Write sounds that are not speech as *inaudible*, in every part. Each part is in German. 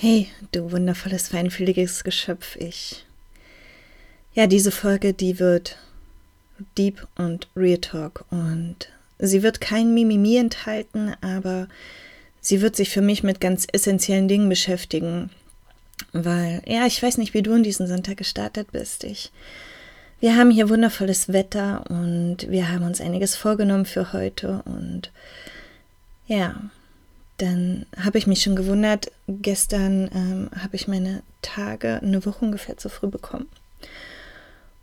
Hey, du wundervolles, feinfühliges Geschöpf, ich. Ja, diese Folge, die wird deep und real talk und sie wird kein Mimimi enthalten, aber sie wird sich für mich mit ganz essentiellen Dingen beschäftigen, weil, ja, ich weiß nicht, wie du in diesen Sonntag gestartet bist. Ich, wir haben hier wundervolles Wetter und wir haben uns einiges vorgenommen für heute und ja, dann habe ich mich schon gewundert, gestern ähm, habe ich meine Tage eine Woche ungefähr zu früh bekommen.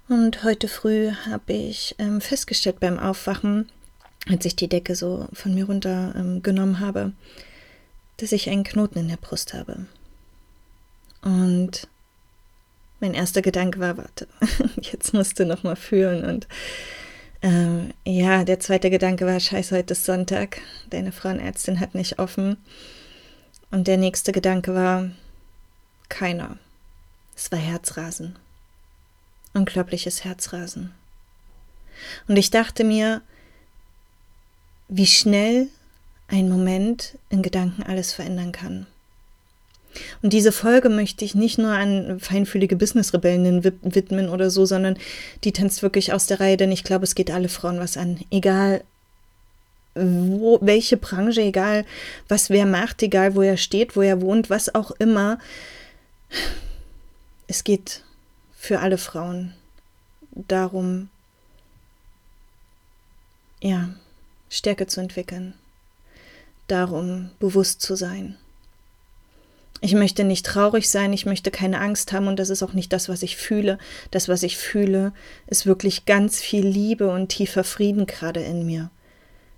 Und heute früh habe ich ähm, festgestellt beim Aufwachen, als ich die Decke so von mir runter ähm, genommen habe, dass ich einen Knoten in der Brust habe. Und mein erster Gedanke war, warte, *laughs* jetzt musst du noch mal fühlen und ähm, ja, der zweite Gedanke war, scheiße, heute ist Sonntag, deine Frauenärztin hat nicht offen. Und der nächste Gedanke war, keiner. Es war Herzrasen. Unglaubliches Herzrasen. Und ich dachte mir, wie schnell ein Moment in Gedanken alles verändern kann. Und diese Folge möchte ich nicht nur an feinfühlige Business-Rebellinnen widmen oder so, sondern die tanzt wirklich aus der Reihe, denn ich glaube, es geht alle Frauen was an. Egal wo, welche Branche, egal was wer macht, egal wo er steht, wo er wohnt, was auch immer. Es geht für alle Frauen darum, ja, Stärke zu entwickeln, darum, bewusst zu sein ich möchte nicht traurig sein, ich möchte keine Angst haben und das ist auch nicht das, was ich fühle. Das, was ich fühle, ist wirklich ganz viel Liebe und tiefer Frieden gerade in mir.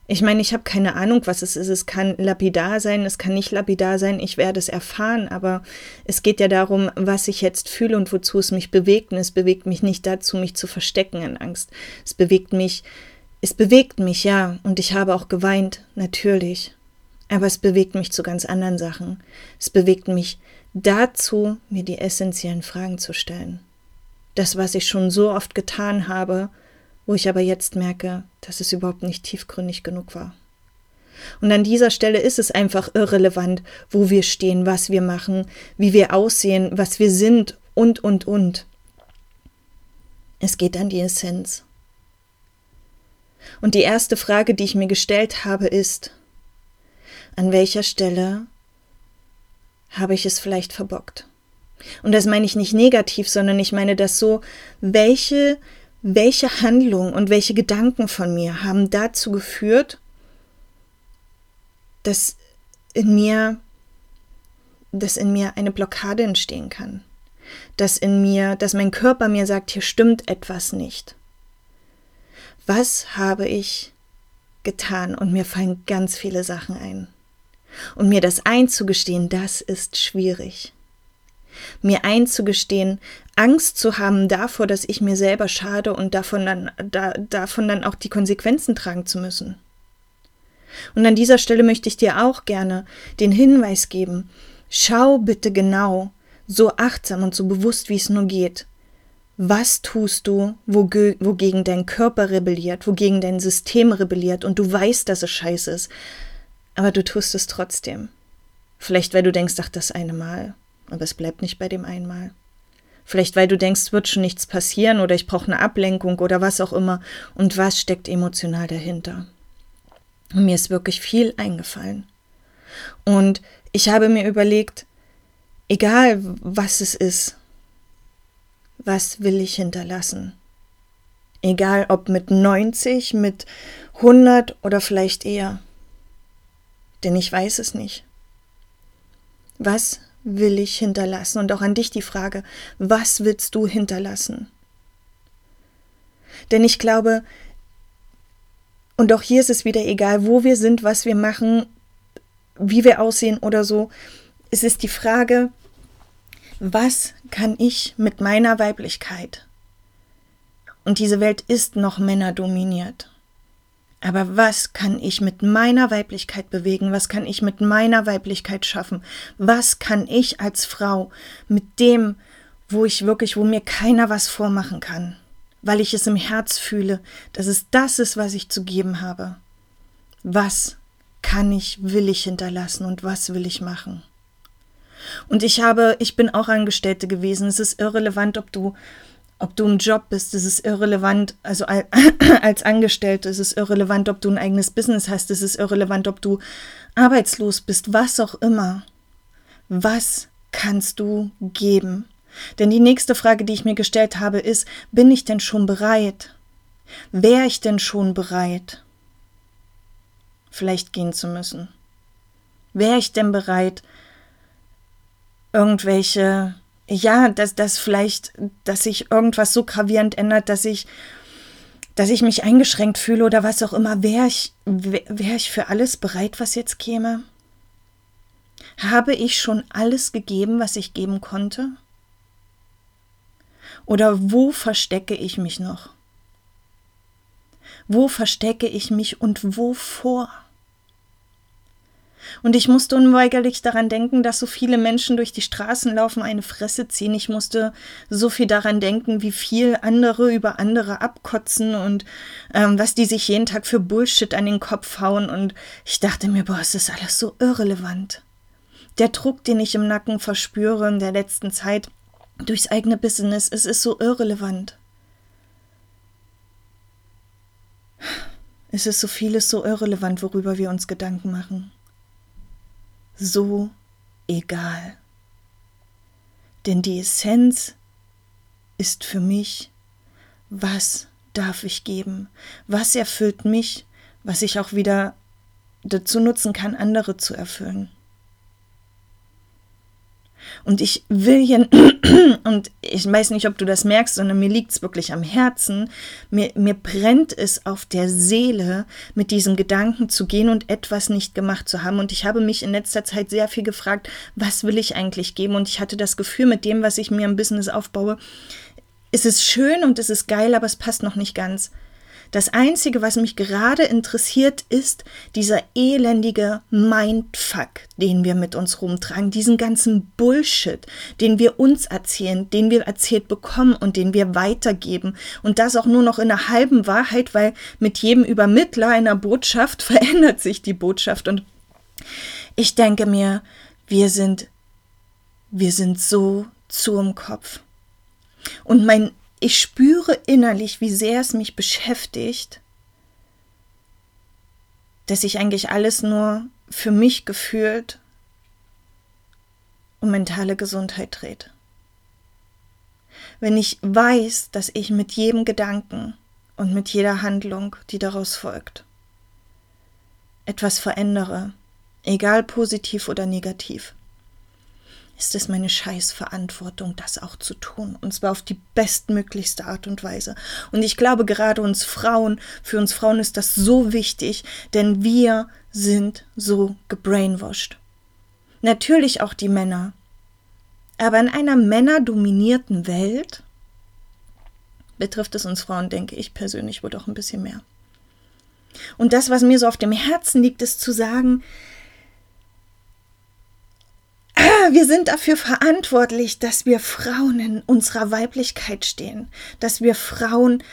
Ich meine, ich habe keine Ahnung, was es ist. Es kann lapidar sein, es kann nicht lapidar sein, ich werde es erfahren, aber es geht ja darum, was ich jetzt fühle und wozu es mich bewegt. Und es bewegt mich nicht dazu, mich zu verstecken in Angst. Es bewegt mich, es bewegt mich, ja, und ich habe auch geweint, natürlich. Aber es bewegt mich zu ganz anderen Sachen. Es bewegt mich dazu, mir die essentiellen Fragen zu stellen. Das, was ich schon so oft getan habe, wo ich aber jetzt merke, dass es überhaupt nicht tiefgründig genug war. Und an dieser Stelle ist es einfach irrelevant, wo wir stehen, was wir machen, wie wir aussehen, was wir sind und, und, und. Es geht an die Essenz. Und die erste Frage, die ich mir gestellt habe, ist, an welcher Stelle habe ich es vielleicht verbockt. Und das meine ich nicht negativ, sondern ich meine das so, welche, welche Handlung und welche Gedanken von mir haben dazu geführt, dass in mir, dass in mir eine Blockade entstehen kann. Dass in mir, dass mein Körper mir sagt, hier stimmt etwas nicht. Was habe ich getan? Und mir fallen ganz viele Sachen ein. Und mir das einzugestehen, das ist schwierig. Mir einzugestehen, Angst zu haben davor, dass ich mir selber schade und davon dann, da, davon dann auch die Konsequenzen tragen zu müssen. Und an dieser Stelle möchte ich dir auch gerne den Hinweis geben, schau bitte genau, so achtsam und so bewusst, wie es nur geht. Was tust du, wogegen dein Körper rebelliert, wogegen dein System rebelliert und du weißt, dass es scheiße ist, aber du tust es trotzdem. Vielleicht, weil du denkst, ach, das eine Mal. Aber es bleibt nicht bei dem einmal. Vielleicht, weil du denkst, wird schon nichts passieren oder ich brauche eine Ablenkung oder was auch immer. Und was steckt emotional dahinter? Und mir ist wirklich viel eingefallen. Und ich habe mir überlegt, egal was es ist, was will ich hinterlassen? Egal ob mit 90, mit 100 oder vielleicht eher denn ich weiß es nicht. Was will ich hinterlassen? Und auch an dich die Frage, was willst du hinterlassen? Denn ich glaube, und auch hier ist es wieder egal, wo wir sind, was wir machen, wie wir aussehen oder so. Es ist die Frage, was kann ich mit meiner Weiblichkeit? Und diese Welt ist noch männerdominiert. Aber was kann ich mit meiner Weiblichkeit bewegen? Was kann ich mit meiner Weiblichkeit schaffen? Was kann ich als Frau mit dem, wo ich wirklich, wo mir keiner was vormachen kann? Weil ich es im Herz fühle, dass es das ist, was ich zu geben habe. Was kann ich, will ich hinterlassen und was will ich machen? Und ich habe, ich bin auch Angestellte gewesen. Es ist irrelevant, ob du, ob du im Job bist. Es ist irrelevant, also *clears throat* als Angestellte es ist irrelevant, ob du ein eigenes Business hast. Es ist irrelevant, ob du arbeitslos bist, was auch immer. Was kannst du geben? Denn die nächste Frage, die ich mir gestellt habe, ist, bin ich denn schon bereit? Wäre ich denn schon bereit, vielleicht gehen zu müssen? Wäre ich denn bereit, irgendwelche, ja, dass das vielleicht, dass sich irgendwas so gravierend ändert, dass ich, dass ich mich eingeschränkt fühle oder was auch immer, wäre ich, wäre ich für alles bereit, was jetzt käme? Habe ich schon alles gegeben, was ich geben konnte? Oder wo verstecke ich mich noch? Wo verstecke ich mich und wovor? Und ich musste unweigerlich daran denken, dass so viele Menschen durch die Straßen laufen, eine Fresse ziehen. Ich musste so viel daran denken, wie viel andere über andere abkotzen und ähm, was die sich jeden Tag für Bullshit an den Kopf hauen. Und ich dachte mir, boah, es ist alles so irrelevant. Der Druck, den ich im Nacken verspüre in der letzten Zeit durchs eigene Business, es ist so irrelevant. Es ist so vieles so irrelevant, worüber wir uns Gedanken machen so egal. Denn die Essenz ist für mich, was darf ich geben? Was erfüllt mich, was ich auch wieder dazu nutzen kann, andere zu erfüllen? Und ich will hier, *clears throat* und ich weiß nicht, ob du das merkst, sondern mir liegt es wirklich am Herzen, mir, mir brennt es auf der Seele, mit diesem Gedanken zu gehen und etwas nicht gemacht zu haben. Und ich habe mich in letzter Zeit sehr viel gefragt, was will ich eigentlich geben? Und ich hatte das Gefühl, mit dem, was ich mir im Business aufbaue, ist es schön und es ist geil, aber es passt noch nicht ganz. Das Einzige, was mich gerade interessiert, ist dieser elendige Mindfuck, den wir mit uns rumtragen, diesen ganzen Bullshit, den wir uns erzählen, den wir erzählt bekommen und den wir weitergeben. Und das auch nur noch in einer halben Wahrheit, weil mit jedem Übermittler einer Botschaft *laughs* verändert sich die Botschaft. Und ich denke mir, wir sind, wir sind so zu im Kopf. Und mein ich spüre innerlich, wie sehr es mich beschäftigt, dass sich eigentlich alles nur für mich gefühlt um mentale Gesundheit dreht. Wenn ich weiß, dass ich mit jedem Gedanken und mit jeder Handlung, die daraus folgt, etwas verändere, egal positiv oder negativ, ist es meine Scheißverantwortung, das auch zu tun. Und zwar auf die bestmöglichste Art und Weise. Und ich glaube, gerade uns Frauen, für uns Frauen ist das so wichtig, denn wir sind so gebrainwashed. Natürlich auch die Männer. Aber in einer männerdominierten Welt betrifft es uns Frauen, denke ich persönlich, wohl doch ein bisschen mehr. Und das, was mir so auf dem Herzen liegt, ist zu sagen, wir sind dafür verantwortlich, dass wir Frauen in unserer Weiblichkeit stehen, dass wir Frauen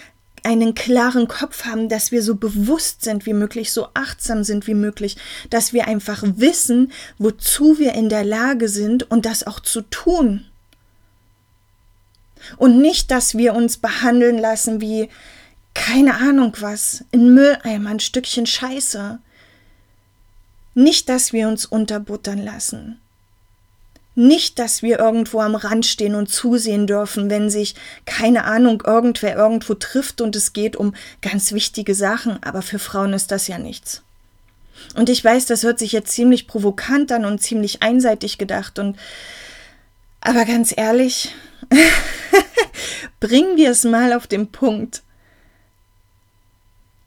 einen klaren Kopf haben, dass wir so bewusst sind wie möglich, so achtsam sind wie möglich, dass wir einfach wissen, wozu wir in der Lage sind und das auch zu tun. Und nicht, dass wir uns behandeln lassen wie keine Ahnung was, in Mülleimer, ein Stückchen Scheiße. Nicht, dass wir uns unterbuttern lassen. Nicht, dass wir irgendwo am Rand stehen und zusehen dürfen, wenn sich, keine Ahnung, irgendwer irgendwo trifft und es geht um ganz wichtige Sachen, aber für Frauen ist das ja nichts. Und ich weiß, das hört sich jetzt ziemlich provokant an und ziemlich einseitig gedacht und aber ganz ehrlich, *laughs* bringen wir es mal auf den Punkt.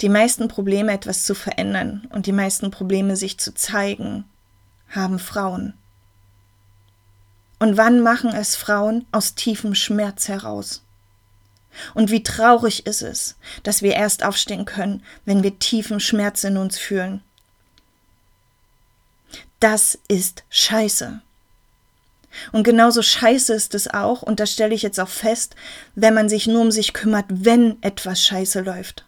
Die meisten Probleme etwas zu verändern und die meisten Probleme sich zu zeigen, haben Frauen. Und wann machen es Frauen aus tiefem Schmerz heraus? Und wie traurig ist es, dass wir erst aufstehen können, wenn wir tiefen Schmerz in uns fühlen. Das ist scheiße. Und genauso scheiße ist es auch, und das stelle ich jetzt auch fest, wenn man sich nur um sich kümmert, wenn etwas scheiße läuft.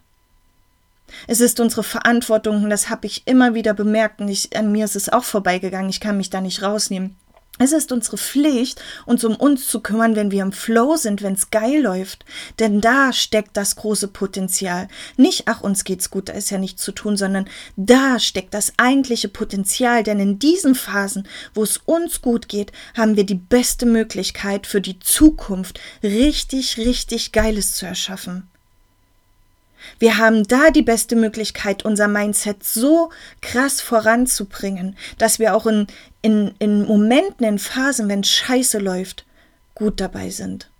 Es ist unsere Verantwortung, und das habe ich immer wieder bemerkt, und ich, an mir ist es auch vorbeigegangen, ich kann mich da nicht rausnehmen Es ist unsere Pflicht, uns um uns zu kümmern, wenn wir im Flow sind, wenn es geil läuft. Denn da steckt das große Potenzial. Nicht, ach, uns geht's gut, da ist ja nichts zu tun, sondern da steckt das eigentliche Potenzial. Denn in diesen Phasen, wo es uns gut geht, haben wir die beste Möglichkeit für die Zukunft richtig, richtig Geiles zu erschaffen. Wir haben da die beste Möglichkeit, unser Mindset so krass voranzubringen, dass wir auch in, in, in Momenten, in Phasen, wenn Scheiße läuft, gut dabei sind.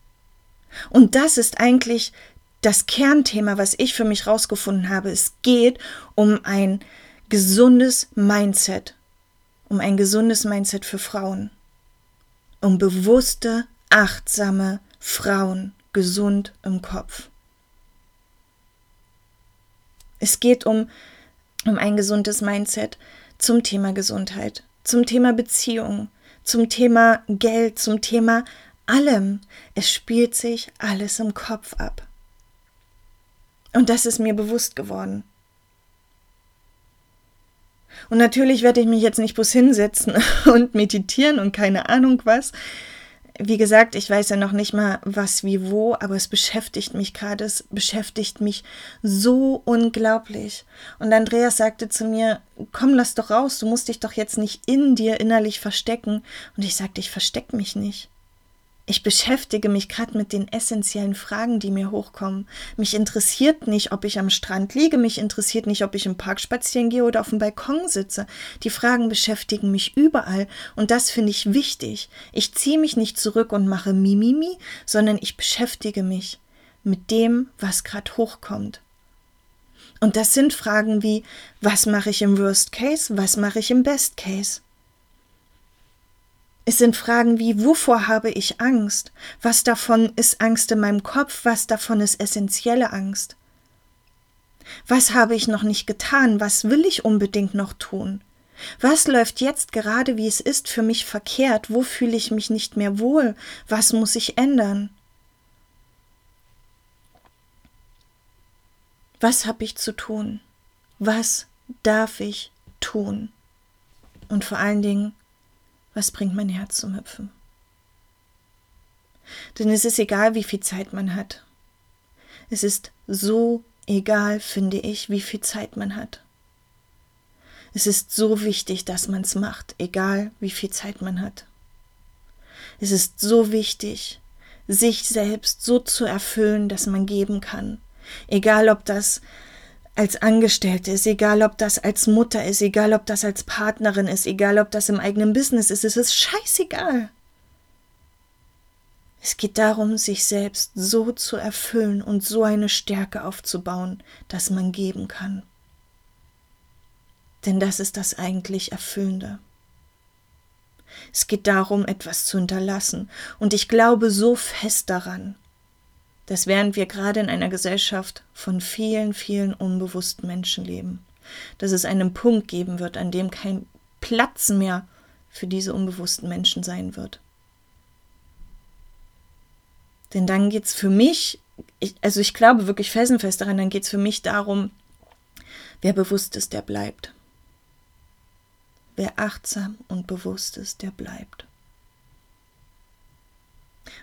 Und das ist eigentlich das Kernthema, was ich für mich rausgefunden habe. Es geht um ein gesundes Mindset, um ein gesundes Mindset für Frauen, um bewusste, achtsame Frauen, gesund im Kopf. Es geht um, um ein gesundes Mindset zum Thema Gesundheit, zum Thema Beziehung, zum Thema Geld, zum Thema allem. Es spielt sich alles im Kopf ab. Und das ist mir bewusst geworden. Und natürlich werde ich mich jetzt nicht bloß hinsetzen *laughs* und meditieren und keine Ahnung was, wie gesagt, ich weiß ja noch nicht mal was wie wo, aber es beschäftigt mich gerade, es beschäftigt mich so unglaublich. Und Andreas sagte zu mir, komm, lass doch raus, du musst dich doch jetzt nicht in dir innerlich verstecken. Und ich sagte, ich verstecke mich nicht. Ich beschäftige mich gerade mit den essentiellen Fragen, die mir hochkommen. Mich interessiert nicht, ob ich am Strand liege, mich interessiert nicht, ob ich im Park spazieren gehe oder auf dem Balkon sitze. Die Fragen beschäftigen mich überall und das finde ich wichtig. Ich ziehe mich nicht zurück und mache Mimimi, sondern ich beschäftige mich mit dem, was gerade hochkommt. Und das sind Fragen wie, was mache ich im Worst Case, was mache ich im Best Case? Es sind Fragen wie, wovor habe ich Angst? Was davon ist Angst in meinem Kopf? Was davon ist essentielle Angst? Was habe ich noch nicht getan? Was will ich unbedingt noch tun? Was läuft jetzt gerade, wie es ist, für mich verkehrt? Wo fühle ich mich nicht mehr wohl? Was muss ich ändern? Was habe ich zu tun? Was darf ich tun? Und vor allen Dingen, was bringt mein Herz zum Hüpfen? Denn es ist egal, wie viel Zeit man hat. Es ist so egal, finde ich, wie viel Zeit man hat. Es ist so wichtig, dass man es macht, egal wie viel Zeit man hat. Es ist so wichtig, sich selbst so zu erfüllen, dass man geben kann. Egal ob das als Angestellte ist, egal ob das als Mutter ist, egal ob das als Partnerin ist, egal ob das im eigenen Business ist, es ist scheißegal. Es geht darum, sich selbst so zu erfüllen und so eine Stärke aufzubauen, dass man geben kann. Denn das ist das eigentlich Erfüllende. Es geht darum, etwas zu hinterlassen. Und ich glaube so fest daran, dass während wir gerade in einer Gesellschaft von vielen, vielen unbewussten Menschen leben, dass es einen Punkt geben wird, an dem kein Platz mehr für diese unbewussten Menschen sein wird. Denn dann geht es für mich, ich, also ich glaube wirklich felsenfest daran, dann geht es für mich darum, wer bewusst ist, der bleibt. Wer achtsam und bewusst ist, der bleibt.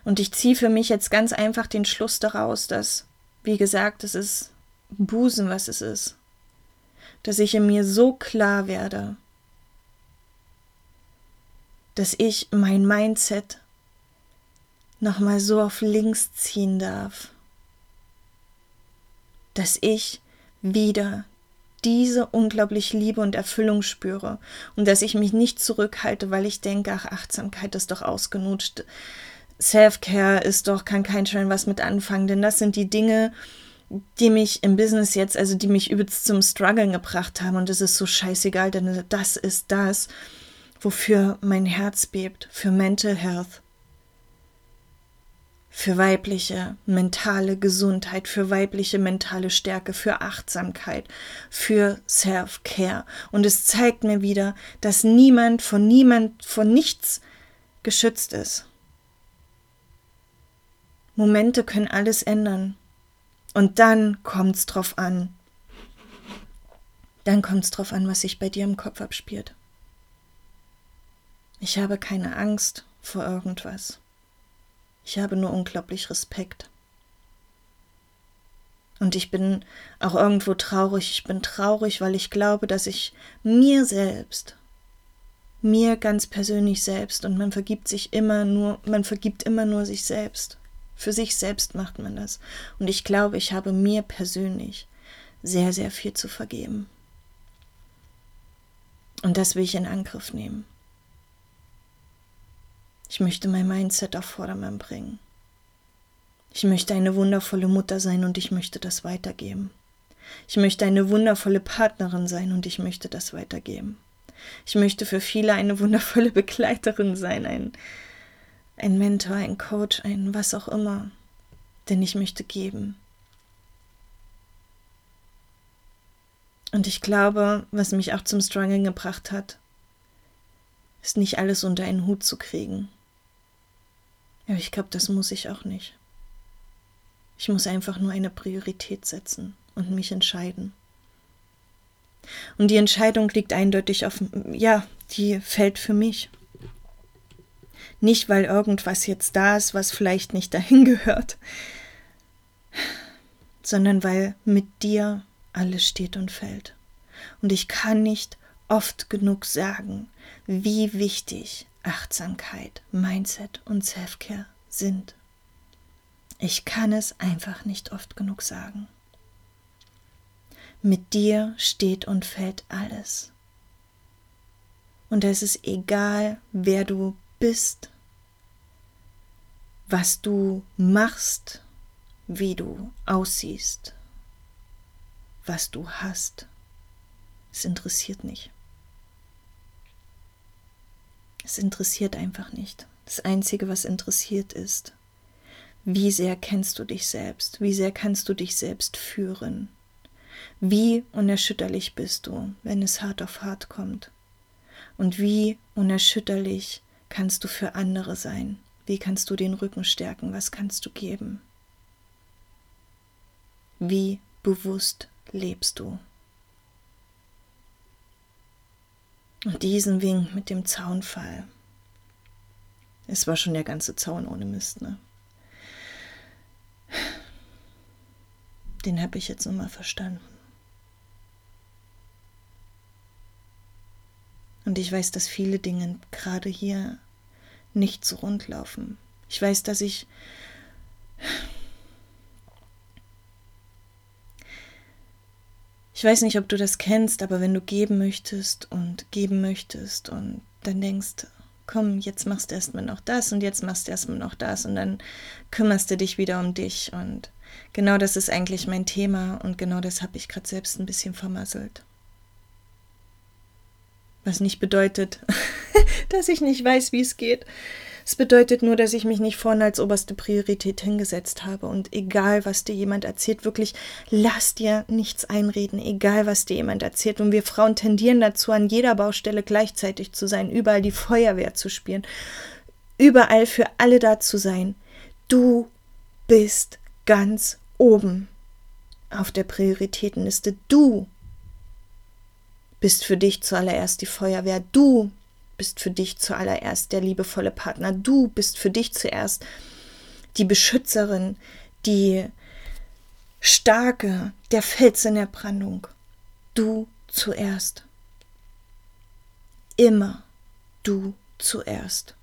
Und ich ziehe für mich jetzt ganz einfach den Schluss daraus, dass, wie gesagt, es ist Busen, was es ist. Dass ich in mir so klar werde, dass ich mein Mindset nochmal so auf links ziehen darf. Dass ich wieder diese unglaubliche Liebe und Erfüllung spüre und dass ich mich nicht zurückhalte, weil ich denke, ach, Achtsamkeit ist doch ausgenutscht. Self-Care ist doch, kann kein Schein was mit anfangen, denn das sind die Dinge, die mich im Business jetzt, also die mich übelst zum Struggeln gebracht haben und es ist so scheißegal, denn das ist das, wofür mein Herz bebt, für Mental Health, für weibliche mentale Gesundheit, für weibliche mentale Stärke, für Achtsamkeit, für Self-Care. Und es zeigt mir wieder, dass niemand von niemand, von nichts geschützt ist. Momente können alles ändern. Und dann kommt's drauf an. Dann kommt's drauf an, was sich bei dir im Kopf abspielt. Ich habe keine Angst vor irgendwas. Ich habe nur unglaublich Respekt. Und ich bin auch irgendwo traurig. Ich bin traurig, weil ich glaube, dass ich mir selbst, mir ganz persönlich selbst, und man vergibt sich immer nur, man vergibt immer nur sich selbst. Für sich selbst macht man das. Und ich glaube, ich habe mir persönlich sehr, sehr viel zu vergeben. Und das will ich in Angriff nehmen. Ich möchte mein Mindset auf Vordermann bringen. Ich möchte eine wundervolle Mutter sein und ich möchte das weitergeben. Ich möchte eine wundervolle Partnerin sein und ich möchte das weitergeben. Ich möchte für viele eine wundervolle *laughs* Begleiterin sein, ein, ein Mentor, ein Coach, ein was auch immer. Denn ich möchte geben. Und ich glaube, was mich auch zum Struggeln gebracht hat, ist nicht alles unter einen Hut zu kriegen. Aber ich glaube, das muss ich auch nicht. Ich muss einfach nur eine Priorität setzen und mich entscheiden. Und die Entscheidung liegt eindeutig auf, ja, die fällt für mich. Nicht, weil irgendwas jetzt da ist, was vielleicht nicht dahin *laughs* gehört, sondern weil mit dir alles steht und fällt. Und ich kann nicht oft genug sagen, wie wichtig Achtsamkeit, Mindset und Selfcare sind. Ich kann es einfach nicht oft genug sagen. Mit dir steht und fällt alles. Und es ist egal, wer du bist, was du machst, wie du aussiehst, was du hast. Es interessiert nicht. Es interessiert einfach nicht. Das Einzige, was interessiert ist, wie sehr kennst du dich selbst? Wie sehr kannst du dich selbst führen? Wie unerschütterlich bist du, wenn es hart auf hart kommt? Und wie unerschütterlich kannst du für andere sein? Wie kannst du den Rücken stärken? Was kannst du geben? Wie bewusst lebst du? Und diesen Wink mit dem Zaunfall. Es war schon der ganze Zaun ohne Mist, ne? Den habe ich jetzt nochmal verstanden. Und ich weiß, dass viele Dinge gerade hier nicht so rund laufen. Ich weiß, dass ich Ich weiß nicht, ob du das kennst, aber wenn du geben möchtest und geben möchtest und dann denkst, komm, jetzt machst du erstmal noch das und jetzt machst du erstmal noch das und dann kümmerst du dich wieder um dich und Genau das ist eigentlich mein Thema und genau das habe ich gerade selbst ein bisschen vermasselt. Was nicht bedeutet, *laughs* dass ich nicht weiß, wie es geht. Es bedeutet nur, dass ich mich nicht vorne als oberste Priorität hingesetzt habe. Und egal, was dir jemand erzählt, wirklich lass dir nichts einreden, egal, was dir jemand erzählt. Und wir Frauen tendieren dazu, an jeder Baustelle gleichzeitig zu sein, überall die Feuerwehr zu spielen, überall für alle da zu sein. Du bist ganz oben auf der Prioritätenliste. Du bist für dich zuallererst die Feuerwehr. Du bist für dich zuallererst der liebevolle Partner. Du bist für dich zuerst die Beschützerin, die starke, der Fels in der Brandung. Du zuerst. Immer du zuerst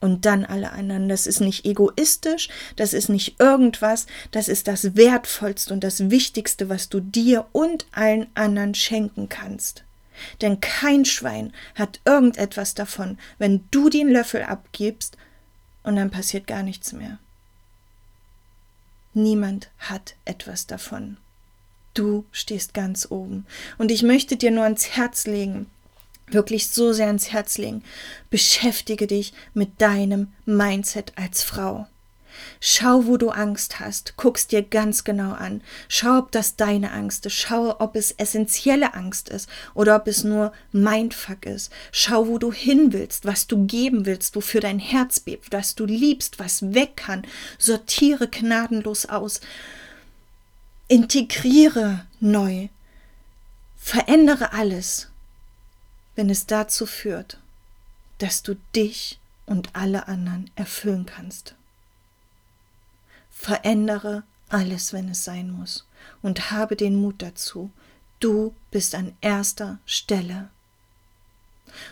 und dann alle anderen. Das ist nicht egoistisch, das ist nicht irgendwas, das ist das Wertvollste und das Wichtigste, was du dir und allen anderen schenken kannst. Denn kein Schwein hat irgendetwas davon, wenn du den Löffel abgibst und dann passiert gar nichts mehr. Niemand hat etwas davon. Du stehst ganz oben. Und ich möchte dir nur ans Herz legen, wirklich so sehr ans Herz legen. Beschäftige dich mit deinem Mindset als Frau. Schau, wo du Angst hast, guck's dir ganz genau an. Schau, ob das deine Angst ist. Schau, ob es essentielle Angst ist oder ob es nur Mindfuck ist. Schau, wo du hin willst, was du geben willst, wofür dein Herz bebt, was du liebst, was weg kann. Sortiere gnadenlos aus. Integriere neu. Verändere alles wenn es dazu führt, dass du dich und alle anderen erfüllen kannst. Verändere alles, wenn es sein muss, und habe den Mut dazu. Du bist an erster Stelle.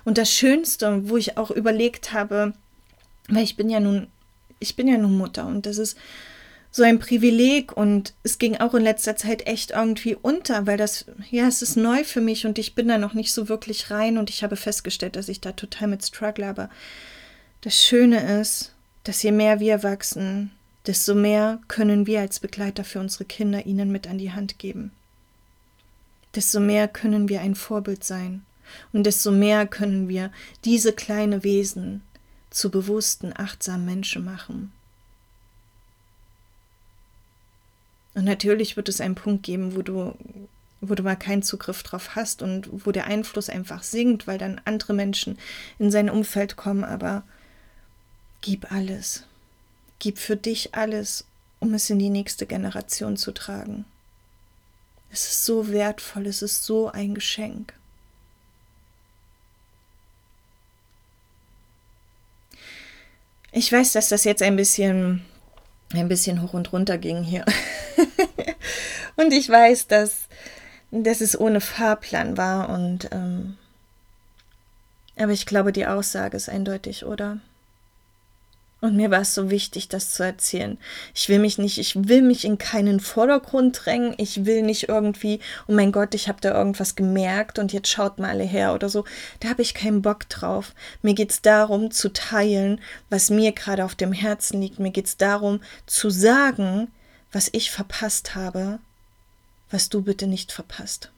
Und das Schönste, wo ich auch überlegt habe, weil ich bin ja nun, ich bin ja nun Mutter und das ist so ein Privileg und es ging auch in letzter Zeit echt irgendwie unter, weil das, ja, es ist neu für mich und ich bin da noch nicht so wirklich rein und ich habe festgestellt, dass ich da total mit struggle, aber das Schöne ist, dass je mehr wir wachsen, desto mehr können wir als Begleiter für unsere Kinder ihnen mit an die Hand geben. Desto mehr können wir ein Vorbild sein und desto mehr können wir diese kleine Wesen zu bewussten, achtsamen Menschen machen. Und natürlich wird es einen Punkt geben, wo du, wo du mal keinen Zugriff drauf hast und wo der Einfluss einfach sinkt, weil dann andere Menschen in sein Umfeld kommen. Aber gib alles. Gib für dich alles, um es in die nächste Generation zu tragen. Es ist so wertvoll, es ist so ein Geschenk. Ich weiß, dass das jetzt ein bisschen ein bisschen hoch und runter ging hier. *laughs* und ich weiß, dass, dass es ohne Fahrplan war und ähm, aber ich glaube, die Aussage ist eindeutig, oder? Und mir war es so wichtig, das zu erzählen. Ich will mich nicht, ich will mich in keinen Vordergrund drängen. Ich will nicht irgendwie, oh mein Gott, ich habe da irgendwas gemerkt und jetzt schaut mal alle her oder so. Da habe ich keinen Bock drauf. Mir geht es darum, zu teilen, was mir gerade auf dem Herzen liegt. Mir geht es darum, zu sagen, was ich verpasst habe, was du bitte nicht verpasst.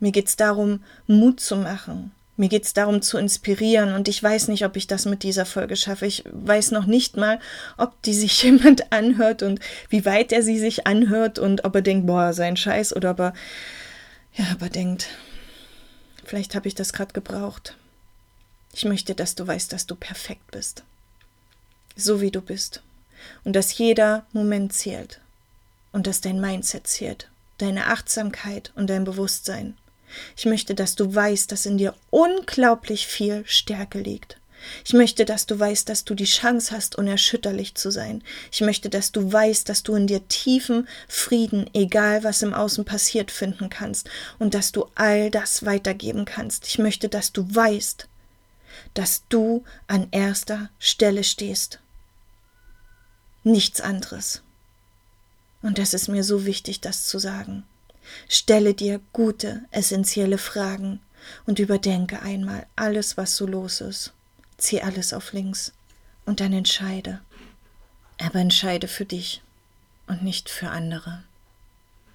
Mir geht es darum, Mut zu machen, mir geht es darum zu inspirieren und ich weiß nicht, ob ich das mit dieser Folge schaffe. Ich weiß noch nicht mal, ob die sich *laughs* jemand anhört und wie weit er sie sich anhört und ob er denkt, boah, sein Scheiß oder ob er, ja, aber denkt, vielleicht habe ich das gerade gebraucht. Ich möchte, dass du weißt, dass du perfekt bist. So wie du bist. Und dass jeder Moment zählt. Und dass dein Mindset zählt. Deine Achtsamkeit und dein Bewusstsein. Ich möchte, dass du weißt, dass in dir unglaublich viel Stärke liegt. Ich möchte, dass du weißt, dass du die Chance hast, unerschütterlich zu sein. Ich möchte, dass du weißt, dass du in dir tiefen Frieden, egal was im Außen passiert, finden kannst und dass du all das weitergeben kannst. Ich möchte, dass du weißt, dass du an erster Stelle stehst. Nichts anderes. Und das ist mir so wichtig, das zu sagen. Stelle dir gute, essentielle Fragen und überdenke einmal alles, was so los ist. Zieh alles auf links und dann entscheide. Aber entscheide für dich und nicht für andere.